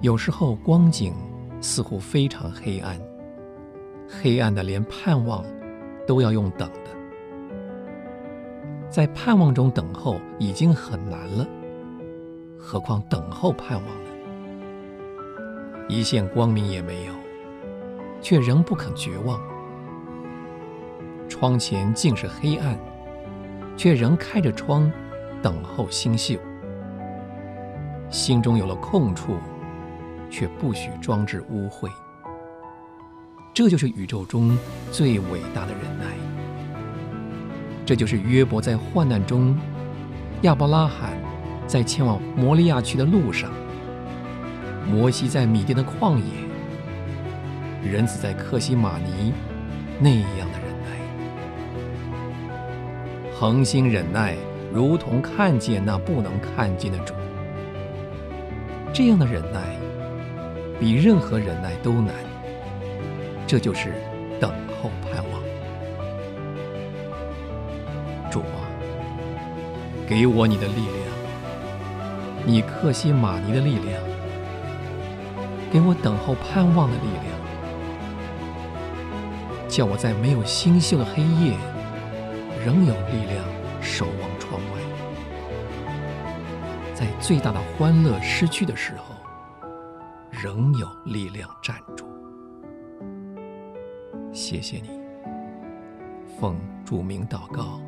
有时候光景似乎非常黑暗，黑暗的连盼望都要用等的。在盼望中等候已经很难了，何况等候盼望呢？一线光明也没有，却仍不肯绝望。窗前尽是黑暗，却仍开着窗，等候星宿。心中有了空处，却不许装置污秽。这就是宇宙中最伟大的忍耐。这就是约伯在患难中，亚伯拉罕在前往摩利亚去的路上，摩西在米甸的旷野，人子在克西马尼那样的忍耐。恒心忍耐，如同看见那不能看见的主。这样的忍耐，比任何忍耐都难。这就是等候盼望。主啊，给我你的力量，你克西马尼的力量，给我等候盼望的力量，叫我在没有星宿的黑夜，仍有力量守望窗外。在最大的欢乐失去的时候，仍有力量站住。谢谢你，奉著名祷告。